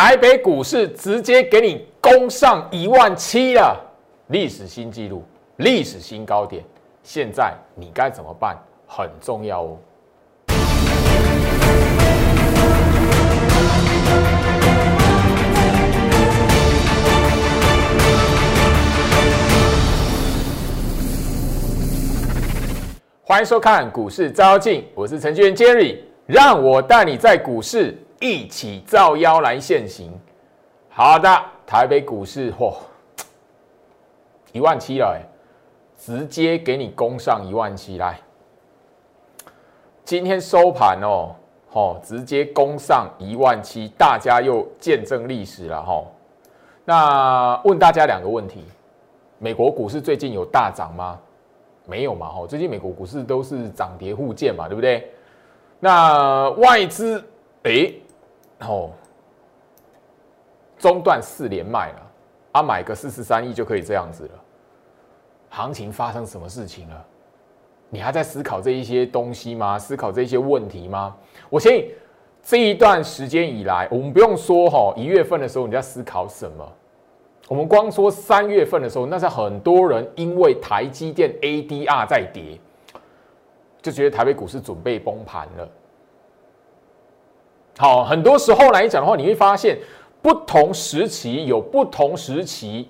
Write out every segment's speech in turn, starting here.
台北股市直接给你攻上一万七了，历史新纪录，历史新高点。现在你该怎么办？很重要哦。欢迎收看股市招妖，我是程序员 Jerry，让我带你在股市一起造妖来现行。好的，台北股市嚯，一万七了哎，直接给你攻上一万七来。今天收盘哦，吼，直接攻上一万七，大家又见证历史了吼。那问大家两个问题：美国股市最近有大涨吗？没有嘛，吼，最近美国股市都是涨跌互见嘛，对不对？那外资，哎，然后，中断四连卖了，啊，买个四十三亿就可以这样子了。行情发生什么事情了？你还在思考这一些东西吗？思考这些问题吗？我相信这一段时间以来，我们不用说哈，一月份的时候你在思考什么。我们光说三月份的时候，那是很多人因为台积电 ADR 在跌，就觉得台北股市准备崩盘了。好，很多时候来讲的话，你会发现不同时期有不同时期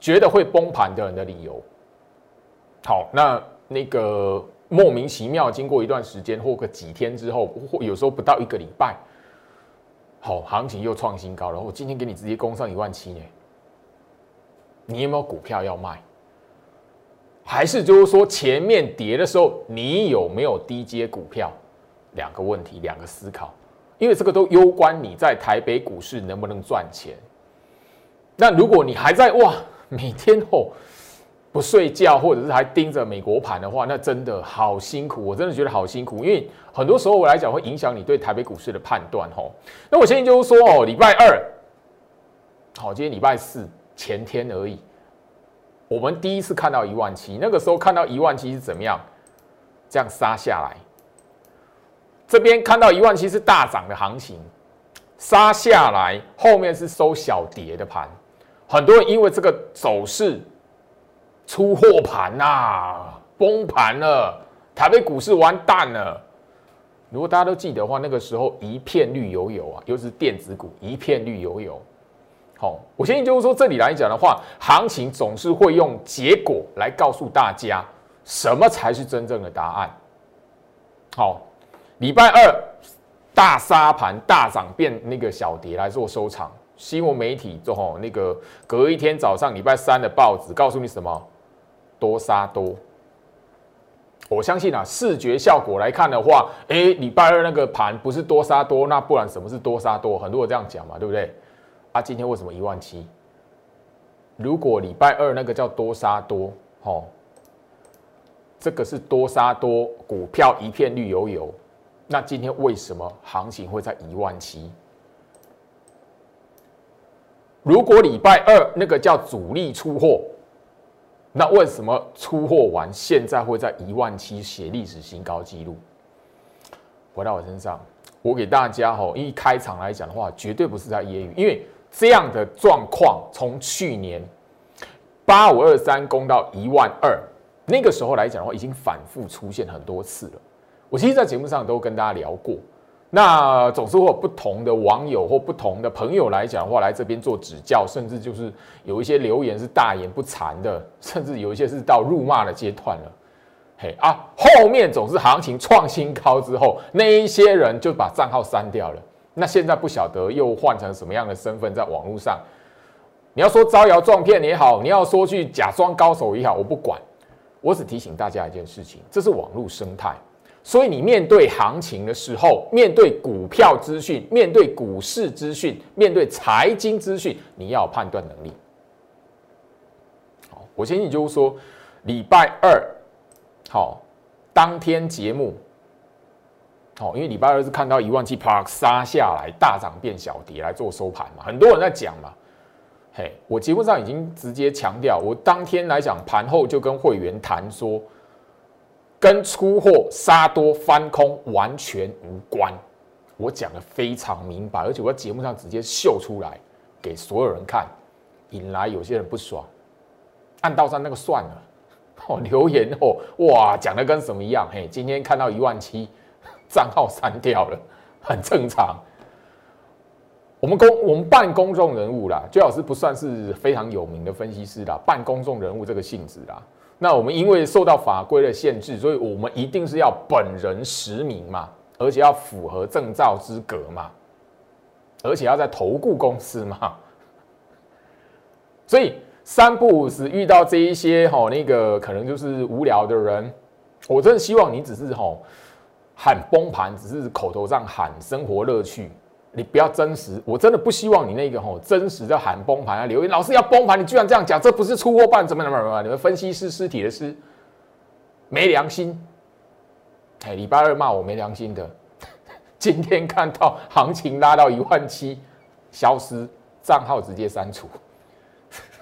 觉得会崩盘的人的理由。好，那那个莫名其妙，经过一段时间或个几天之后，或有时候不到一个礼拜，好，行情又创新高了。我今天给你直接攻上一万七呢。你有没有股票要卖？还是就是说前面跌的时候，你有没有低阶股票？两个问题，两个思考，因为这个都攸关你在台北股市能不能赚钱。那如果你还在哇，每天吼不睡觉，或者是还盯着美国盘的话，那真的好辛苦，我真的觉得好辛苦。因为很多时候我来讲会影响你对台北股市的判断吼。那我现在就是说哦，礼拜二，好，今天礼拜四。前天而已，我们第一次看到一万七，那个时候看到一万七是怎么样？这样杀下来，这边看到一万七是大涨的行情，杀下来后面是收小跌的盘，很多人因为这个走势出货盘呐，崩盘了，台北股市完蛋了。如果大家都记得的话，那个时候一片绿油油啊，尤其是电子股一片绿油油。好，我相信就是说，这里来讲的话，行情总是会用结果来告诉大家什么才是真正的答案。好，礼拜二大沙盘大涨变那个小跌来做收场，新闻媒体就吼那个隔一天早上礼拜三的报纸告诉你什么多杀多。我相信啊，视觉效果来看的话，哎，礼拜二那个盘不是多杀多，那不然什么是多杀多？很多人这样讲嘛，对不对？啊，今天为什么一万七？如果礼拜二那个叫多杀多，吼，这个是多杀多，股票一片绿油油，那今天为什么行情会在一万七？如果礼拜二那个叫主力出货，那为什么出货完现在会在一万七写历史新高纪录？回到我身上，我给大家吼，一开场来讲的话，绝对不是在揶揄，因为。这样的状况从去年八五二三攻到一万二，那个时候来讲的话，已经反复出现很多次了。我其实，在节目上都跟大家聊过。那总是会有不同的网友或不同的朋友来讲的话，来这边做指教，甚至就是有一些留言是大言不惭的，甚至有一些是到辱骂的阶段了。嘿啊，后面总是行情创新高之后，那一些人就把账号删掉了。那现在不晓得又换成什么样的身份，在网络上，你要说招摇撞骗也好，你要说去假装高手也好，我不管，我只提醒大家一件事情，这是网络生态，所以你面对行情的时候，面对股票资讯，面对股市资讯，面对财经资讯，你要有判断能力。好，我先你就是说，礼拜二，好，当天节目。好，因为礼拜二是看到一万七啪杀下来，大涨变小跌来做收盘嘛，很多人在讲嘛，嘿，我节目上已经直接强调，我当天来讲盘后就跟会员谈说，跟出货杀多翻空完全无关，我讲的非常明白，而且我在节目上直接秀出来给所有人看，引来有些人不爽。按道上那个算了，哦，留言哦，哇，讲的跟什么一样？嘿，今天看到一万七，账号删掉了，很正常。我们公我们半公众人物啦，最好是不算是非常有名的分析师啦，半公众人物这个性质啦。那我们因为受到法规的限制，所以我们一定是要本人实名嘛，而且要符合证照资格嘛，而且要在投顾公司嘛。所以三不五时遇到这一些吼，那个可能就是无聊的人，我真的希望你只是吼喊崩盘，只是口头上喊生活乐趣。你不要真实，我真的不希望你那个吼真实的喊崩盘啊留言，老师要崩盘，你居然这样讲，这不是出货办怎么怎么怎么？你们分析师尸体的尸，没良心！哎，礼拜二骂我没良心的，今天看到行情拉到一万七，消失账号直接删除，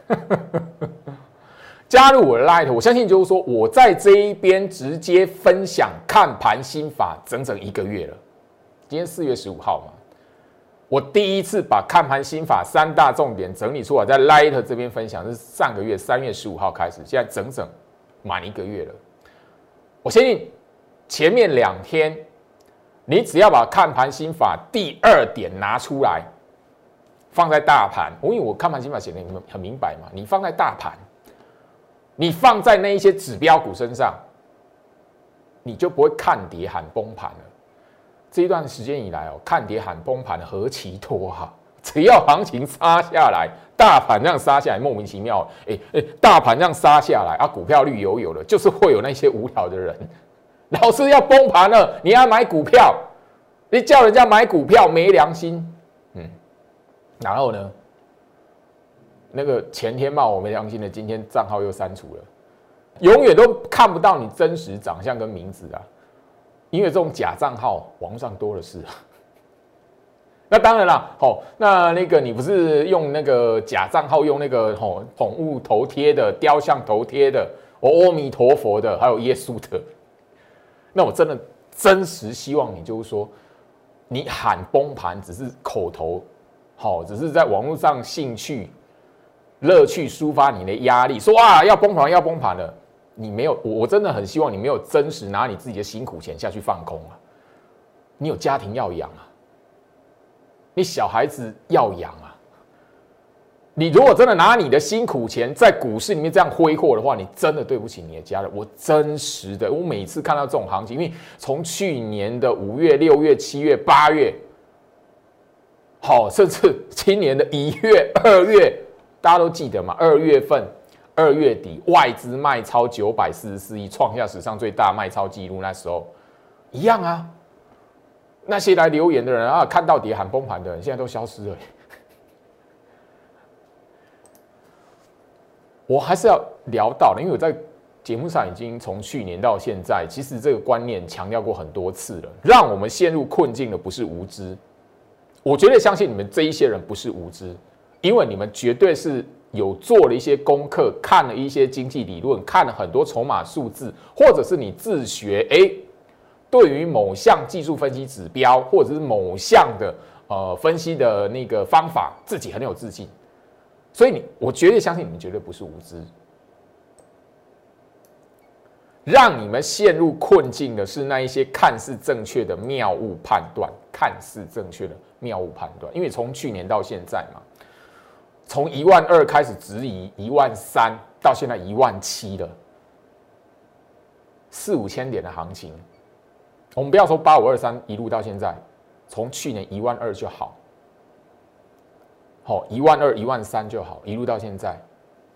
加入我的 Light，我相信就是说我在这一边直接分享看盘心法整整一个月了，今天四月十五号嘛。我第一次把看盘心法三大重点整理出来，在 Light 这边分享是上个月三月十五号开始，现在整整满一个月了。我相信前面两天，你只要把看盘心法第二点拿出来，放在大盘，因为我看盘心法写的很很明白嘛，你放在大盘，你放在那一些指标股身上，你就不会看跌喊崩盘了。这一段时间以来哦，看跌喊崩盘何其多哈！只要行情杀下来，大盘这样杀下来，莫名其妙，哎哎，大盘这样杀下来啊，股票绿油油的，就是会有那些无聊的人，老师要崩盘了，你要买股票，你叫人家买股票没良心，嗯，然后呢，那个前天骂我没良心的，今天账号又删除了，永远都看不到你真实长相跟名字啊。因为这种假账号网上多的是，那当然了，好，那那个你不是用那个假账号，用那个吼宠物头贴的、雕像头贴的、哦阿弥陀佛的，还有耶稣的，那我真的真实希望你就是说，你喊崩盘只是口头，好，只是在网络上兴趣、乐趣抒发你的压力，说啊要崩盘要崩盘了。你没有，我我真的很希望你没有真实拿你自己的辛苦钱下去放空啊！你有家庭要养啊，你小孩子要养啊。你如果真的拿你的辛苦钱在股市里面这样挥霍的话，你真的对不起你的家人。我真实的，我每次看到这种行情，因为从去年的五月、六月、七月、八月，好，甚至今年的一月、二月，大家都记得嘛？二月份。二月底外资卖超九百四十四亿，创下史上最大卖超记录。那时候一样啊，那些来留言的人啊，看到底喊崩盘的人，现在都消失了。我还是要聊到的，因为我在节目上已经从去年到现在，其实这个观念强调过很多次了。让我们陷入困境的不是无知，我绝对相信你们这一些人不是无知，因为你们绝对是。有做了一些功课，看了一些经济理论，看了很多筹码数字，或者是你自学，哎，对于某项技术分析指标，或者是某项的呃分析的那个方法，自己很有自信，所以你，我绝对相信你们绝对不是无知，让你们陷入困境的是那一些看似正确的谬误判断，看似正确的谬误判断，因为从去年到现在嘛。从一万二开始质疑一万三，到现在一万七了，四五千点的行情，我们不要说八五二三一路到现在，从去年一万二就好，好一万二一万三就好，一路到现在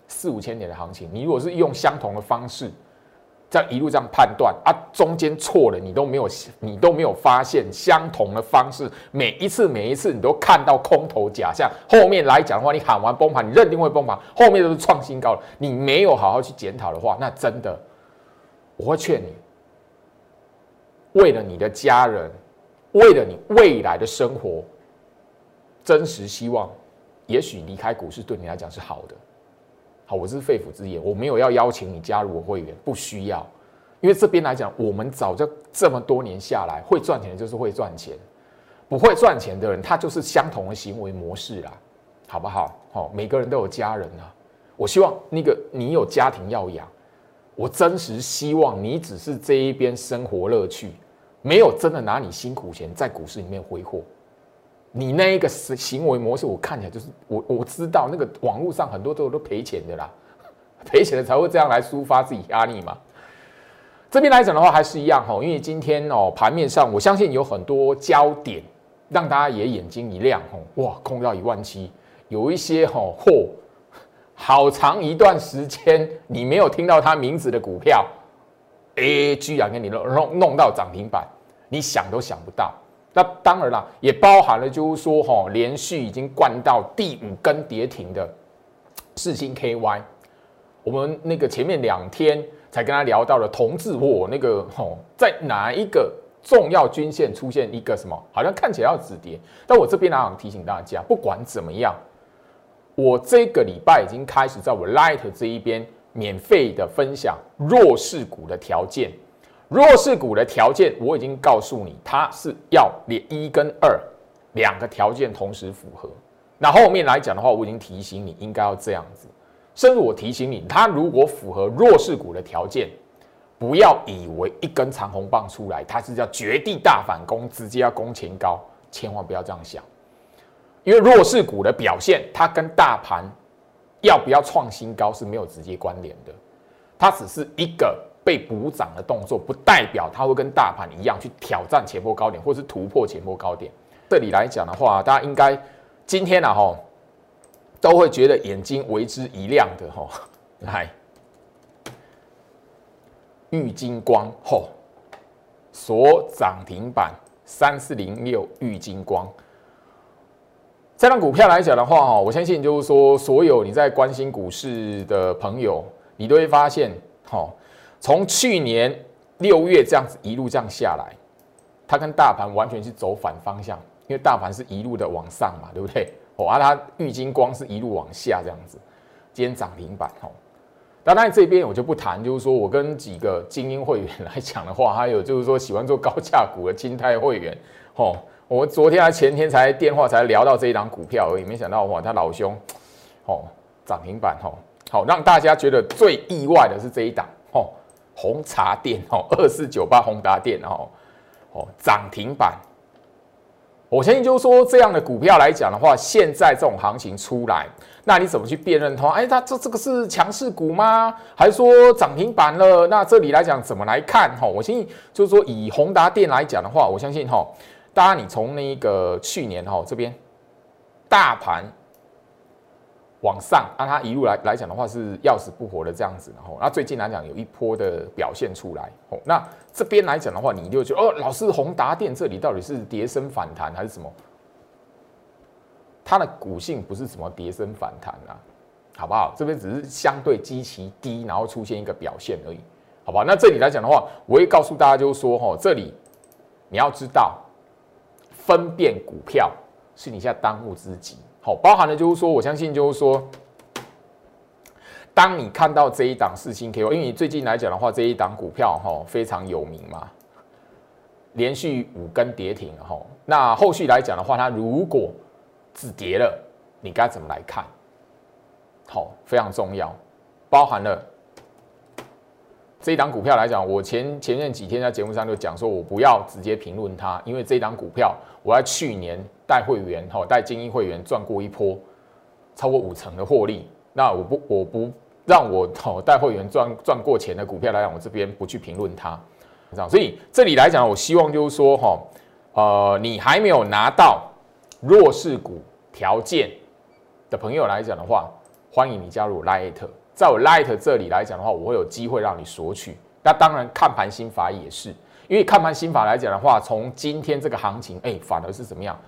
四五千点的行情，你如果是用相同的方式。在一路这样判断啊，中间错了，你都没有，你都没有发现相同的方式。每一次，每一次，你都看到空头假象。后面来讲的话，你喊完崩盘，你认定会崩盘，后面都是创新高了。你没有好好去检讨的话，那真的，我会劝你，为了你的家人，为了你未来的生活，真实希望，也许离开股市对你来讲是好的。好，我是肺腑之言，我没有要邀请你加入我会员，不需要，因为这边来讲，我们早就这么多年下来，会赚钱的就是会赚钱，不会赚钱的人，他就是相同的行为模式啦，好不好？好，每个人都有家人啊。我希望那个你有家庭要养，我真实希望你只是这一边生活乐趣，没有真的拿你辛苦钱在股市里面挥霍。你那一个行行为模式，我看起来就是我我知道那个网络上很多都都赔钱的啦，赔钱的才会这样来抒发自己压力嘛。这边来讲的话，还是一样哈，因为今天哦盘面上，我相信有很多焦点。让大家也眼睛一亮，吼哇，空到一万七，有一些吼货，好长一段时间你没有听到他名字的股票，哎，居然给你弄弄弄到涨停板，你想都想不到。那当然啦，也包含了就是说，吼连续已经灌到第五根跌停的四星 KY，我们那个前面两天才跟他聊到了同质货，那个吼在哪一个？重要均线出现一个什么？好像看起来要止跌，但我这边呢想提醒大家，不管怎么样，我这个礼拜已经开始在我 Light 这一边免费的分享弱势股的条件。弱势股的条件我已经告诉你，它是要连一跟二两个条件同时符合。那后面来讲的话，我已经提醒你应该要这样子。甚至我提醒你，它如果符合弱势股的条件。不要以为一根长红棒出来，它是叫绝地大反攻，直接要攻前高，千万不要这样想。因为弱势股的表现，它跟大盘要不要创新高是没有直接关联的，它只是一个被补涨的动作，不代表它会跟大盘一样去挑战前波高点，或是突破前波高点。这里来讲的话，大家应该今天呢，哈，都会觉得眼睛为之一亮的，哈，来。玉金光吼，所涨停板三四零六玉金光，这张股票来讲的话，哈，我相信就是说，所有你在关心股市的朋友，你都会发现，哈，从去年六月这样子一路这样下来，它跟大盘完全是走反方向，因为大盘是一路的往上嘛，对不对？哦，而它玉金光是一路往下这样子，今天涨停板，哦。那当然这边我就不谈，就是说我跟几个精英会员来讲的话，还有就是说喜欢做高价股的金泰会员，哦，我昨天还前天才电话才聊到这一档股票而已，没想到哇，他老兄，哦，涨停板，哦，好让大家觉得最意外的是这一档，红茶店，吼，二四九八宏达店，吼，哦，涨停板。我相信就是说这样的股票来讲的话，现在这种行情出来。那你怎么去辨认它？哎，它这这个是强势股吗？还是说涨停板了？那这里来讲怎么来看？哈，我相信就是说以宏达电来讲的话，我相信哈，大家你从那个去年哈这边大盘往上，按它一路来来讲的话是要死不活的这样子，然后那最近来讲有一波的表现出来。哦，那这边来讲的话，你就觉得哦，老师宏达电这里到底是跌升反弹还是什么？它的股性不是什么跌升反弹啊，好不好？这边只是相对极其低，然后出现一个表现而已，好吧？那这里来讲的话，我会告诉大家，就是说，哈，这里你要知道，分辨股票是你现在当务之急。好，包含的就是说，我相信就是说，当你看到这一档四星 KO，因为你最近来讲的话，这一档股票哈非常有名嘛，连续五根跌停哈。那后续来讲的话，它如果止跌了，你该怎么来看？好，非常重要，包含了这一档股票来讲，我前前面几天在节目上就讲说，我不要直接评论它，因为这一档股票我在去年带会员哈带精英会员赚过一波超过五成的获利，那我不我不让我哦带会员赚赚过钱的股票来讲，我这边不去评论它，这样，所以这里来讲，我希望就是说哈，呃，你还没有拿到。弱势股条件的朋友来讲的话，欢迎你加入 Light，在我 Light 这里来讲的话，我会有机会让你索取。那当然，看盘心法也是，因为看盘心法来讲的话，从今天这个行情，哎，反而是怎么样？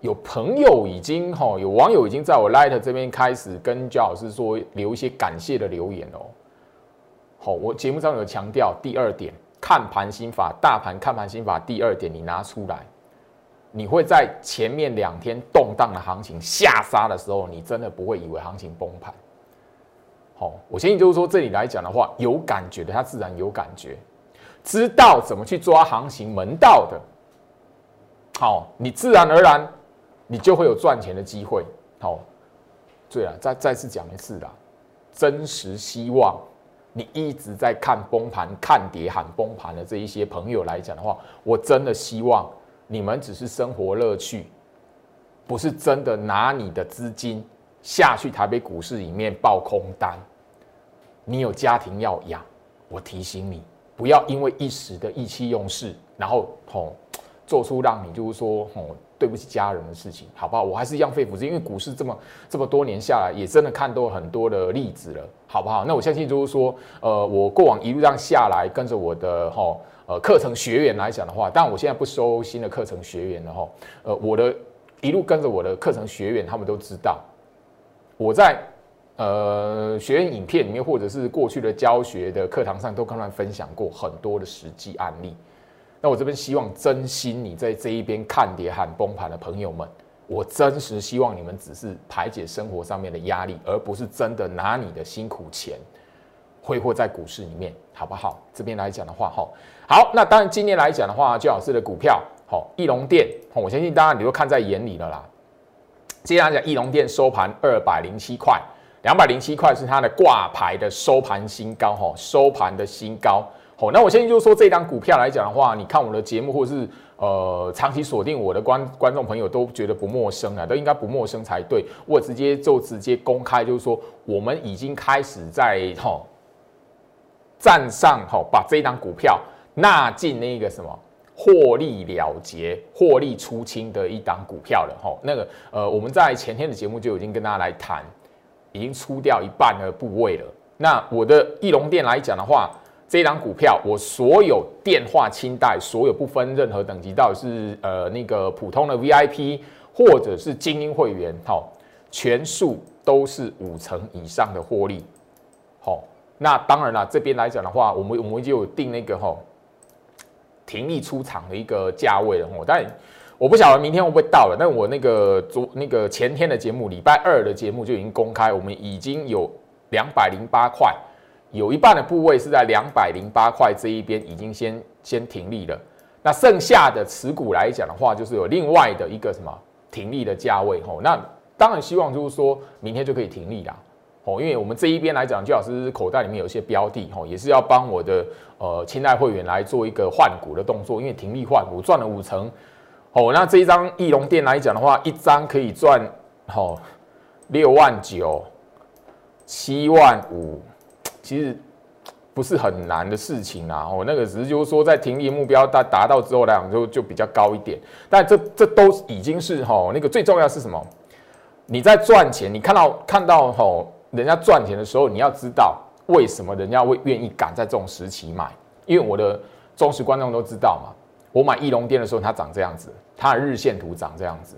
有朋友已经哈，有网友已经在我 Light 这边开始跟焦老师说留一些感谢的留言哦。好，我节目上有强调第二点，看盘心法，大盘看盘心法第二点，你拿出来。你会在前面两天动荡的行情下杀的时候，你真的不会以为行情崩盘。好，我相信就是说这里来讲的话，有感觉的，他自然有感觉，知道怎么去抓行情门道的。好，你自然而然你就会有赚钱的机会。好，对了，再再次讲一次啦，真实希望你一直在看崩盘、看跌、喊崩盘的这一些朋友来讲的话，我真的希望你们只是生活乐趣，不是真的拿你的资金下去台北股市里面报空单。你有家庭要养，我提醒你，不要因为一时的意气用事，然后吼做出让你就是说吼对不起家人的事情，好不好？我还是一样肺腑之言因为股市这么这么多年下来，也真的看到很多的例子了，好不好？那我相信就是说，呃，我过往一路这样下来，跟着我的吼呃课程学员来讲的话，但我现在不收新的课程学员了哈，呃，我的一路跟着我的课程学员，他们都知道我在。呃，学员影片里面，或者是过去的教学的课堂上，都跟他们分享过很多的实际案例。那我这边希望真心你在这一边看跌喊崩盘的朋友们，我真实希望你们只是排解生活上面的压力，而不是真的拿你的辛苦钱挥霍在股市里面，好不好？这边来讲的话，哈，好，那当然今天来讲的话，焦老师的股票，好，翼龙店，我相信大家你都看在眼里了啦。接下来讲翼龙店收盘二百零七块。两百零七块是它的挂牌的收盘新高，哈，收盘的新高，好，那我现在就说这张股票来讲的话，你看我的节目或是呃长期锁定我的观观众朋友都觉得不陌生啊，都应该不陌生才对。我直接就直接公开，就是说我们已经开始在哈站上哈，把这张股票纳进那个什么获利了结、获利出清的一档股票了，吼。那个呃，我们在前天的节目就已经跟大家来谈。已经出掉一半的部位了。那我的翼龙店来讲的话，这一档股票，我所有电话清贷，所有不分任何等级，到底是呃那个普通的 VIP 或者是精英会员，好，全数都是五成以上的获利。好，那当然了，这边来讲的话，我们我们已经有定那个哈停利出场的一个价位了。哦，但我不晓得明天会不会到了，但我那个昨那个前天的节目，礼拜二的节目就已经公开，我们已经有两百零八块，有一半的部位是在两百零八块这一边已经先先停利了。那剩下的持股来讲的话，就是有另外的一个什么停利的价位吼。那当然希望就是说明天就可以停利啦哦，因为我们这一边来讲，就老师口袋里面有一些标的吼，也是要帮我的呃清代会员来做一个换股的动作，因为停利换股赚了五成。哦，那这一张翼龙店来讲的话，一张可以赚哦六万九、七万五，其实不是很难的事情啊。哦，那个只是就是说，在停利目标达达到之后来讲，就就比较高一点。但这这都已经是哈，那个最重要是什么？你在赚钱，你看到看到吼人家赚钱的时候，你要知道为什么人家会愿意赶在这种时期买，因为我的忠实观众都知道嘛。我买翼龙店的时候，它长这样子，它的日线图长这样子。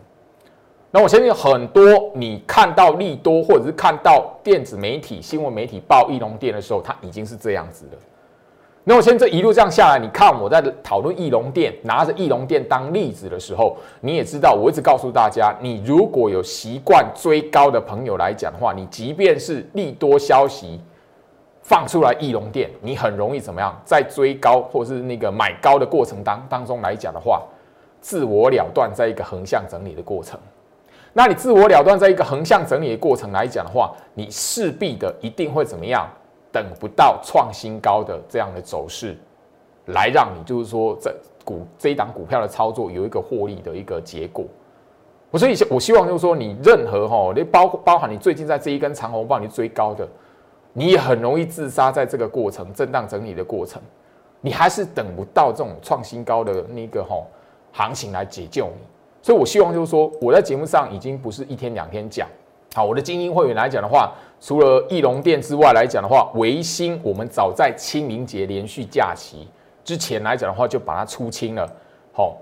那我相信很多你看到利多，或者是看到电子媒体、新闻媒体报翼龙店的时候，它已经是这样子了。那我现在一路这样下来，你看我在讨论翼龙店，拿着翼龙店当例子的时候，你也知道，我一直告诉大家，你如果有习惯追高的朋友来讲的话，你即便是利多消息。放出来翼龙店，你很容易怎么样？在追高或是那个买高的过程当当中来讲的话，自我了断，在一个横向整理的过程。那你自我了断，在一个横向整理的过程来讲的话，你势必的一定会怎么样？等不到创新高的这样的走势，来让你就是说在股这一档股票的操作有一个获利的一个结果。我所以我希望就是说，你任何哈，你包包含你最近在这一根长红棒你追高的。你也很容易自杀，在这个过程震荡整理的过程，你还是等不到这种创新高的那个吼行情来解救你。所以我希望就是说，我在节目上已经不是一天两天讲。好，我的精英会员来讲的话，除了翼龙店之外来讲的话，维新我们早在清明节连续假期之前来讲的话，就把它出清了。好，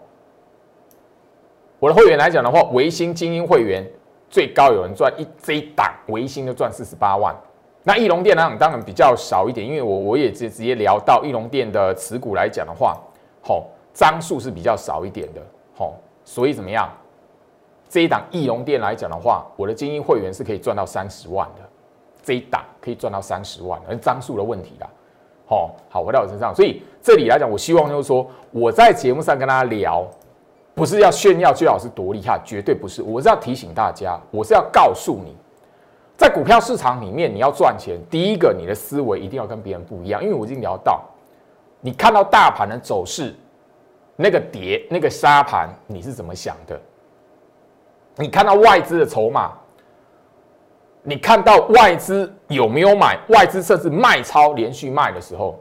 我的会员来讲的话，维新精英会员最高有人赚一这一档，维新就赚四十八万。那翼龙店呢？当然比较少一点，因为我我也直直接聊到翼龙店的持股来讲的话，好张数是比较少一点的，好，所以怎么样？这一档翼龙店来讲的话，我的精英会员是可以赚到三十万的，这一档可以赚到三十万，而张数的问题啦，好，好回到我身上，所以这里来讲，我希望就是说我在节目上跟大家聊，不是要炫耀最好是多厉害，绝对不是。我是要提醒大家，我是要告诉你，在股票市场里面，你要赚钱，第一个你的思维一定要跟别人不一样。因为我已经聊到，你看到大盘的走势，那个跌、那个沙盘，你是怎么想的？你看到外资的筹码，你看到外资有没有买？外资甚至卖超连续卖的时候，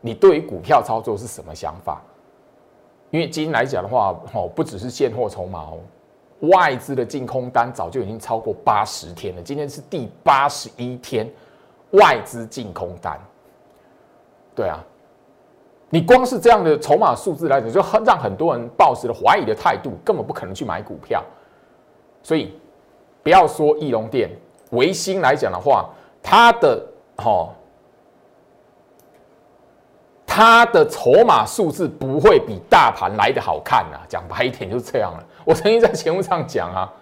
你对于股票操作是什么想法？因为今天来讲的话，哦，不只是现货筹码哦，外资的净空单早就已经超过八十天了。今天是第八十一天，外资净空单。对啊，你光是这样的筹码数字来讲，就很让很多人抱持了怀疑的态度，根本不可能去买股票。所以不要说翼龙店、维新来讲的话，它的哦。它的筹码数字不会比大盘来的好看呐，讲白一点就是这样了。我曾经在节目上讲啊，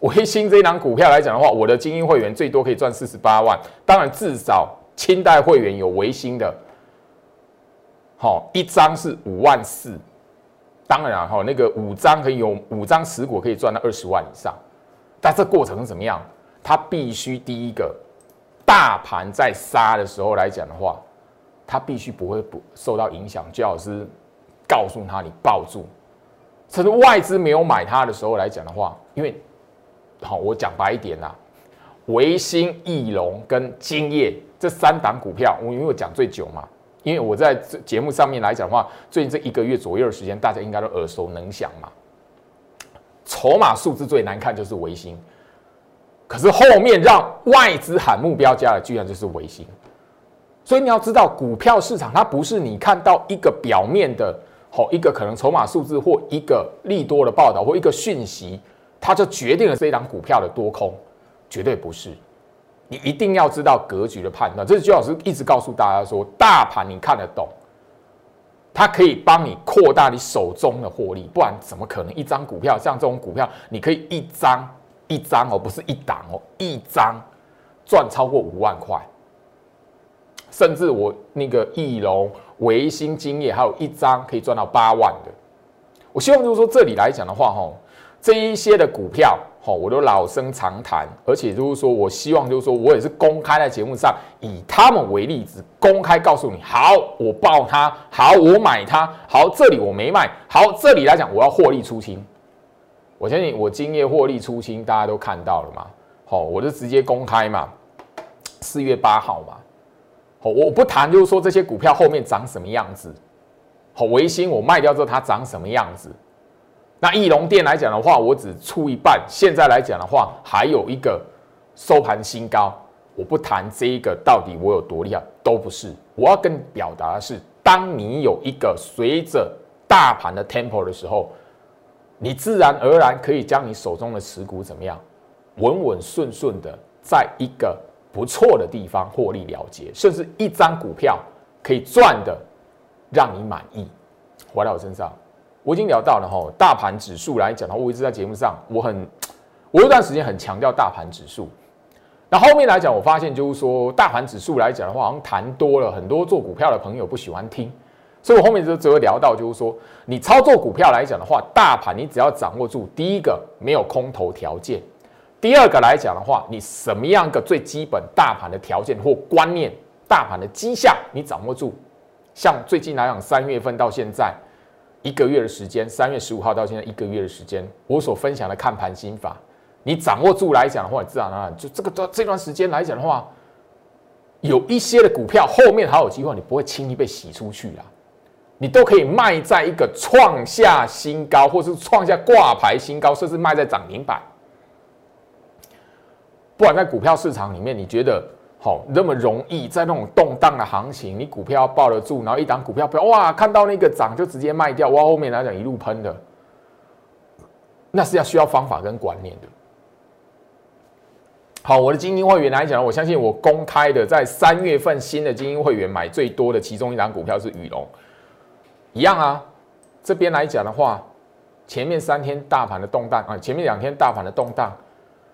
维新这一档股票来讲的话，我的精英会员最多可以赚四十八万，当然至少清代会员有维新的，好一张是五万四，当然哈那个五张可以有五张持股可以赚到二十万以上，但这过程是怎么样？它必须第一个大盘在杀的时候来讲的话。他必须不会不受到影响，最好是告诉他你抱住，甚至外资没有买它的时候来讲的话，因为好，我讲白一点啦，维新、翼龙跟金业这三档股票，我因为我讲最久嘛，因为我在节目上面来讲的话，最近这一个月左右的时间，大家应该都耳熟能详嘛。筹码数字最难看就是维新，可是后面让外资喊目标价的，居然就是维新。所以你要知道，股票市场它不是你看到一个表面的，好一个可能筹码数字或一个利多的报道或一个讯息，它就决定了这一档股票的多空，绝对不是。你一定要知道格局的判断。这是周老师一直告诉大家说，大盘你看得懂，它可以帮你扩大你手中的获利，不然怎么可能一张股票像这种股票，你可以一张一张哦，不是一档哦，一张赚超过五万块。甚至我那个翼龙、维新、金业，还有一张可以赚到八万的。我希望就是说，这里来讲的话，哈，这一些的股票，哈，我都老生常谈。而且就是说，我希望就是说我也是公开在节目上以他们为例子，公开告诉你：好，我报它；好，我买它；好，这里我没卖；好，这里来讲我要获利出清。我相信我今夜获利出清，大家都看到了嘛？好，我就直接公开嘛，四月八号嘛。好，我不谈，就是说这些股票后面长什么样子。好，维新我卖掉之后它长什么样子？那翼龙店来讲的话，我只出一半。现在来讲的话，还有一个收盘新高。我不谈这一个到底我有多厉害，都不是。我要跟你表达的是，当你有一个随着大盘的 tempo 的时候，你自然而然可以将你手中的持股怎么样，稳稳顺顺的在一个。不错的地方获利了结，甚至一张股票可以赚的让你满意。回到我身上，我已经聊到了哈，大盘指数来讲的话，我一直在节目上，我很 我有段时间很强调大盘指数。那后面来讲，我发现就是说，大盘指数来讲的话，好像谈多了，很多做股票的朋友不喜欢听，所以我后面就只会聊到，就是说，你操作股票来讲的话，大盘你只要掌握住第一个没有空头条件。第二个来讲的话，你什么样个最基本大盘的条件或观念，大盘的迹象你掌握住？像最近来讲，三月份到现在一个月的时间，三月十五号到现在一个月的时间，我所分享的看盘心法，你掌握住来讲的话，自然而然就这个这这段时间来讲的话，有一些的股票后面还有机会，你不会轻易被洗出去啦，你都可以卖在一个创下新高，或是创下挂牌新高，甚至卖在涨停板。不管在股票市场里面，你觉得好那么容易，在那种动荡的行情，你股票抱得住，然后一档股票不要哇，看到那个涨就直接卖掉，哇，后面来讲一路喷的，那是要需要方法跟观念的。好，我的精英会员来讲，我相信我公开的，在三月份新的精英会员买最多的其中一档股票是宇龙，一样啊。这边来讲的话，前面三天大盘的动荡啊，前面两天大盘的动荡。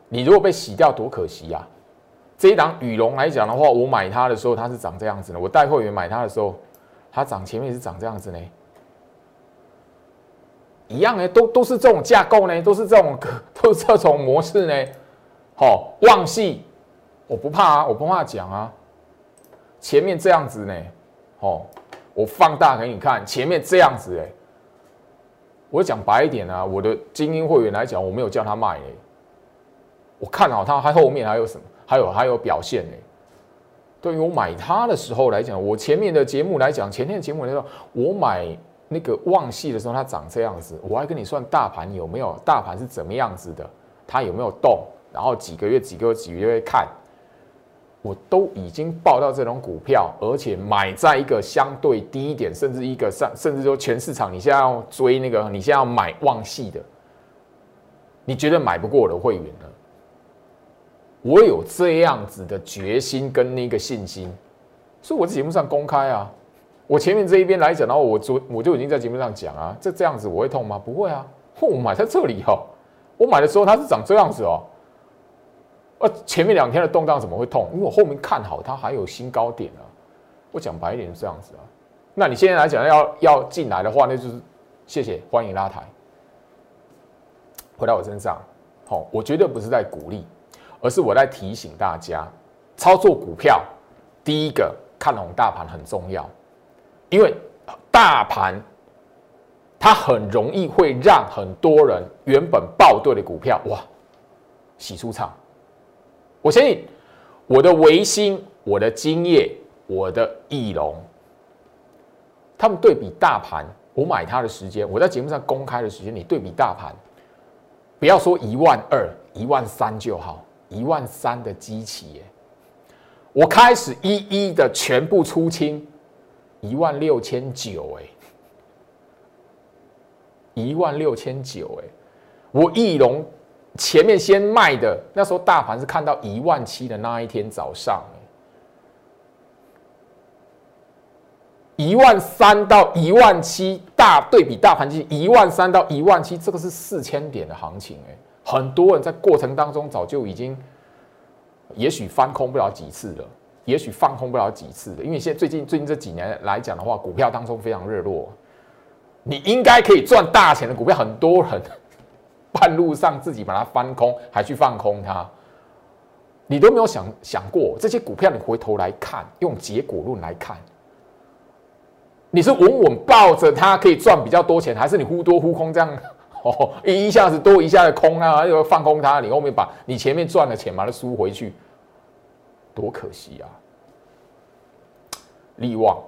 你如果被洗掉，多可惜呀！这一档羽龙来讲的话，我买它的时候它是长这样子的，我带会员买它的时候，它涨前面是长这样子呢。一样呢，都都是这种架构呢，都是这种 都是这种模式呢。好，旺系我不怕啊，我不怕讲啊。前面这样子呢，哦，我放大给你看，前面这样子哎，我讲白一点啊，我的精英会员来讲，我没有叫他卖哎，我看好他，还后面还有什么？还有还有表现呢？对于我买它的时候来讲，我前面的节目来讲，前天的节目来说，我买那个旺系的时候，它长这样子，我还跟你算大盘有没有，大盘是怎么样子的，它有没有动，然后几个月、几个月、几个月看，我都已经报到这种股票，而且买在一个相对低一点，甚至一个上，甚至说全市场，你现在要追那个，你现在要买旺系的，你觉得买不过我的会员呢？我有这样子的决心跟那个信心，所以我在节目上公开啊。我前面这一边来讲的话，我昨我就已经在节目上讲啊，这这样子我会痛吗？不会啊。我买在这里哦，我买的时候它是长这样子哦。前面两天的动荡怎么会痛？因为我后面看好它还有新高点啊。我讲白一点是这样子啊。那你现在来讲要要进来的话，那就是谢谢欢迎拉抬。回到我身上，好，我绝对不是在鼓励。而是我在提醒大家，操作股票，第一个看懂大盘很重要，因为大盘它很容易会让很多人原本爆对的股票哇洗出场。我相信我的维新、我的金业、我的翼龙，他们对比大盘，我买它的时间，我在节目上公开的时间，你对比大盘，不要说一万二、一万三就好。一万三的机器耶，我开始一一的全部出清，一万六千九哎，一万六千九哎，我翼龙前面先卖的，那时候大盘是看到一万七的那一天早上，一万三到一万七大对比大盘机一万三到一万七，这个是四千点的行情哎。很多人在过程当中早就已经，也许翻空不了几次了，也许放空不了几次了，因为现在最近最近这几年来讲的话，股票当中非常热络，你应该可以赚大钱的股票，很多人。半路上自己把它翻空，还去放空它，你都没有想想过这些股票，你回头来看，用结果论来看，你是稳稳抱着它可以赚比较多钱，还是你忽多忽空这样？哦，一下子多，一下子空啊，又放空它，你后面把你前面赚的钱把它输回去，多可惜啊！利旺，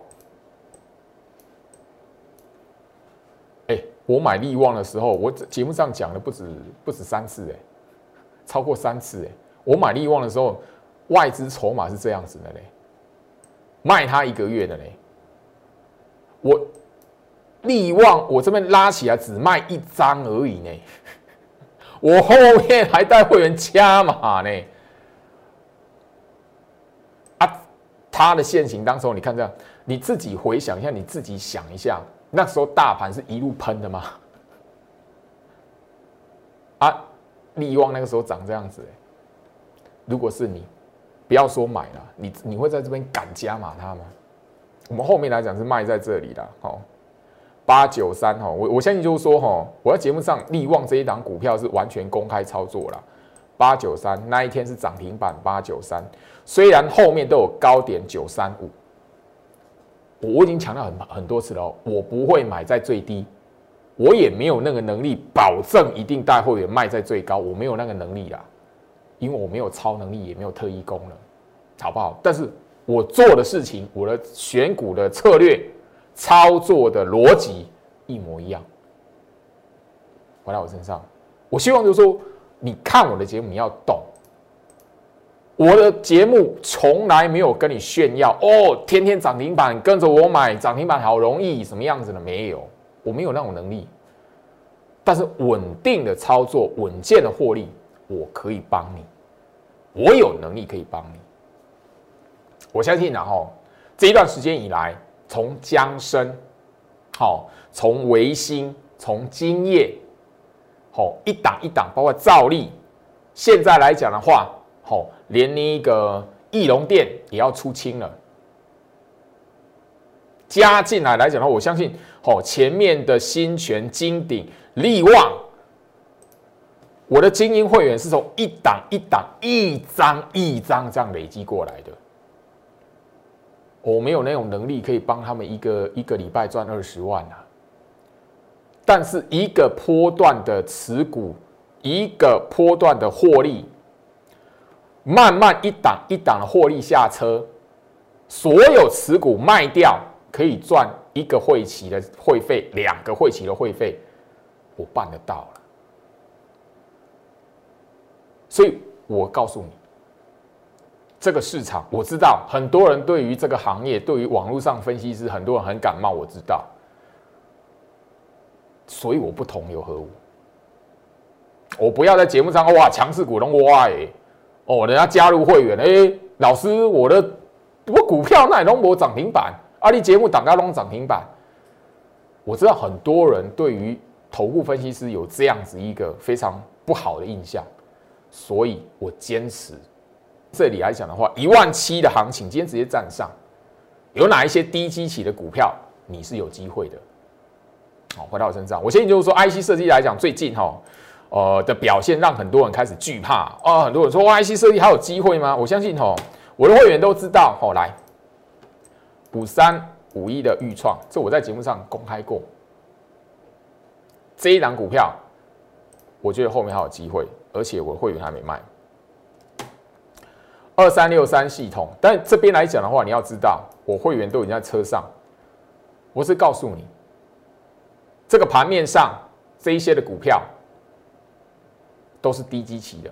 哎，我买利旺的时候，我节目上讲的不止不止三次，哎，超过三次，哎，我买利旺的时候，外资筹码是这样子的嘞，卖它一个月的嘞，我。利旺，我这边拉起来只卖一张而已呢，我后面还带会员加码呢。啊，它的现形当时候，你看这样，你自己回想一下，你自己想一下，那时候大盘是一路喷的吗？啊，利旺那个时候长这样子，如果是你，不要说买了，你你会在这边敢加码它吗？我们后面来讲是卖在这里的，哦。八九三哈，我我相信就是说哈，我在节目上利旺这一档股票是完全公开操作了。八九三那一天是涨停板，八九三虽然后面都有高点九三五，我已经强调很很多次了，我不会买在最低，我也没有那个能力保证一定带会员卖在最高，我没有那个能力啦，因为我没有超能力，也没有特异功能，好不好？但是我做的事情，我的选股的策略。操作的逻辑一模一样，回到我身上，我希望就是说，你看我的节目，你要懂，我的节目从来没有跟你炫耀哦，天天涨停板跟着我买涨停板好容易，什么样子的？没有，我没有那种能力，但是稳定的操作，稳健的获利，我可以帮你，我有能力可以帮你，我相信然后这一段时间以来。从江生，好，从维新，从金业，好，一档一档，包括兆利，现在来讲的话，好，连那个翼龙店也要出清了，加进来来讲的话，我相信哦，前面的新泉、金鼎、利旺，我的精英会员是从一档一档、一张一张这样累积过来的。我没有那种能力可以帮他们一个一个礼拜赚二十万啊，但是一个波段的持股，一个波段的获利，慢慢一档一档的获利下车，所有持股卖掉可以赚一个会期的会费，两个会期的会费，我办得到了，所以我告诉你。这个市场我知道，很多人对于这个行业，对于网络上分析师，很多人很感冒，我知道。所以我不同流合污，我不要在节目上哇强势股东哇哎哦，人家加入会员哎，老师我的我股票那龙博涨停板，阿里节目挡高龙涨停板。我知道很多人对于头部分析师有这样子一个非常不好的印象，所以我坚持。这里来讲的话，一万七的行情，今天直接站上，有哪一些低基期的股票你是有机会的？好，回到我身上，我相信就是说，IC 设计来讲，最近哈，呃的表现让很多人开始惧怕啊，很多人说，IC 设计还有机会吗？我相信吼，我的会员都知道，好来，五三五一的预创，这我在节目上公开过，这一档股票，我觉得后面还有机会，而且我的会员还没卖。二三六三系统，但这边来讲的话，你要知道，我会员都已经在车上。我是告诉你，这个盘面上这一些的股票都是低基期的，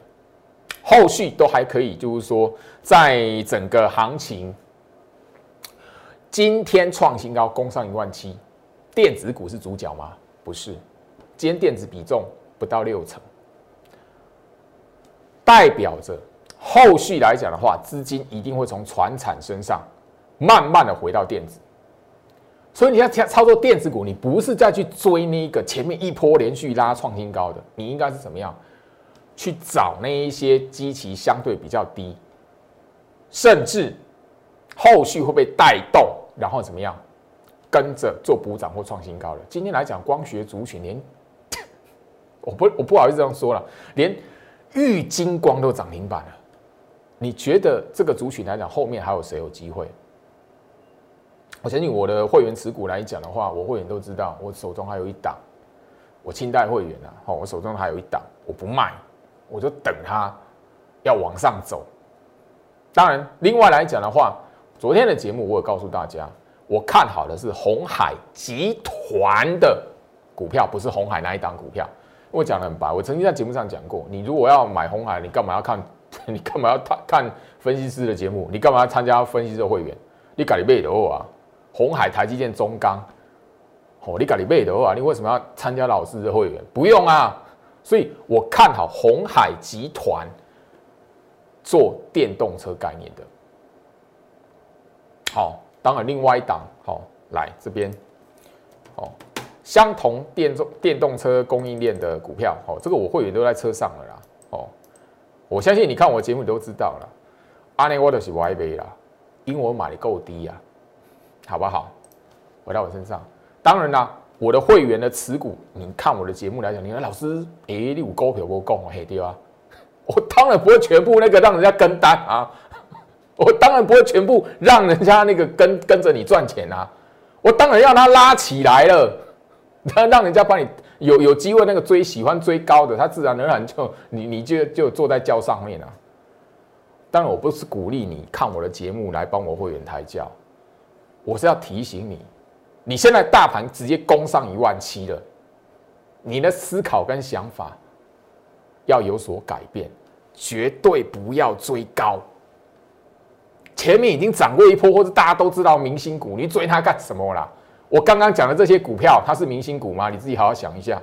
后续都还可以，就是说，在整个行情今天创新高，攻上一万七，电子股是主角吗？不是，今天电子比重不到六成，代表着。后续来讲的话，资金一定会从船产身上慢慢的回到电子，所以你要操操作电子股，你不是再去追那个前面一波连续拉创新高的，你应该是怎么样去找那一些基期相对比较低，甚至后续会被带动，然后怎么样跟着做补涨或创新高的。今天来讲，光学族群连 我不我不好意思这样说了，连玉金光都涨停板了。你觉得这个族群来讲，后面还有谁有机会？我相信我的会员持股来讲的话，我会员都知道，我手中还有一档，我清代会员啊，好，我手中还有一档，我不卖，我就等它要往上走。当然，另外来讲的话，昨天的节目我有告诉大家，我看好的是红海集团的股票，不是红海那一档股票。我讲的很白，我曾经在节目上讲过，你如果要买红海，你干嘛要看？你干嘛要看分析师的节目？你干嘛要参加分析师会员？你搞你背的啊？红海、台积电、中钢，哦，你搞你背的啊？你为什么要参加老师的会员？不用啊！所以我看好红海集团做电动车概念的。好，当然另外一档，好来这边，好，相同电动电动车供应链的股票，哦，这个我会员都在车上了啦，哦。我相信你看我节目都知道了，阿内沃德是歪杯啦，因为我买的够低呀，好不好？回到我身上，当然啦，我的会员的持股，你看我的节目来讲，你看老师，哎，你有股票不讲嘿对啊？我当然不会全部那个让人家跟单啊，我当然不会全部让人家那个跟跟着你赚钱啊，我当然要他拉起来了，他 让人家帮你。有有机会，那个追喜欢追高的，他自然而然就你你就就坐在轿上面了。当然，我不是鼓励你看我的节目来帮我会员抬轿，我是要提醒你，你现在大盘直接攻上一万七了，你的思考跟想法要有所改变，绝对不要追高。前面已经涨过一波，或者大家都知道明星股，你追它干什么啦？我刚刚讲的这些股票，它是明星股吗？你自己好好想一下。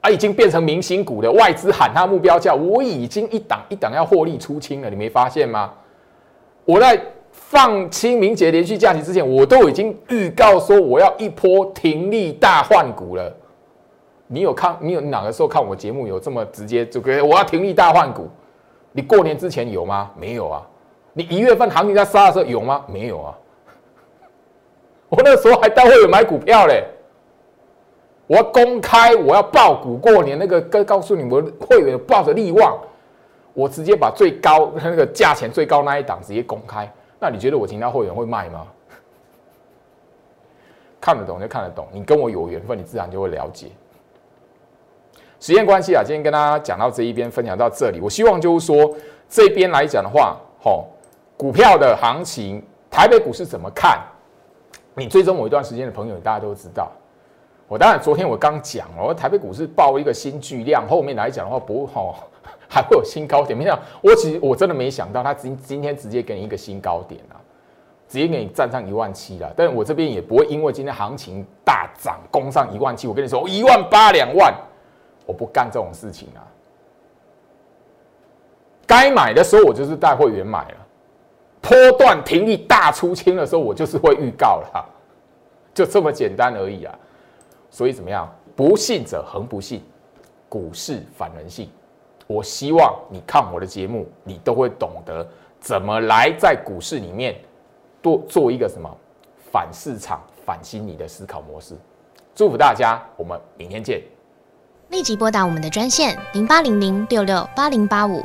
啊，已经变成明星股的外资喊它目标价，我已经一档一档要获利出清了，你没发现吗？我在放清明节连续假期之前，我都已经预告说我要一波停利大换股了。你有看？你有哪个时候看我节目有这么直接就给我要停利大换股？你过年之前有吗？没有啊。你一月份行情在杀的时候有吗？没有啊。我那时候还带会员买股票嘞。我要公开，我要报股过年那个，跟告诉你们会员抱着利望，我直接把最高那个价钱最高那一档直接公开。那你觉得我其他会员会卖吗？看得懂就看得懂，你跟我有缘分，你自然就会了解。时间关系啊，今天跟大家讲到这一边，分享到这里。我希望就是说，这边来讲的话，吼，股票的行情，台北股市怎么看？你追踪我一段时间的朋友，大家都知道。我当然昨天我刚讲了，我台北股市报一个新巨量，后面来讲的话不好，还会有新高点。没想，我其实我真的没想到，它今今天直接给你一个新高点啊，直接给你站上一万七了。但我这边也不会因为今天行情大涨攻上一万七，我跟你说一万八两万，我不干这种事情啊。该买的时候我就是带会员买了，波段停利大出清的时候我就是会预告了，就这么简单而已啊。所以怎么样？不信者恒不信，股市反人性。我希望你看我的节目，你都会懂得怎么来在股市里面多做一个什么反市场、反心理的思考模式。祝福大家，我们明天见。立即拨打我们的专线零八零零六六八零八五。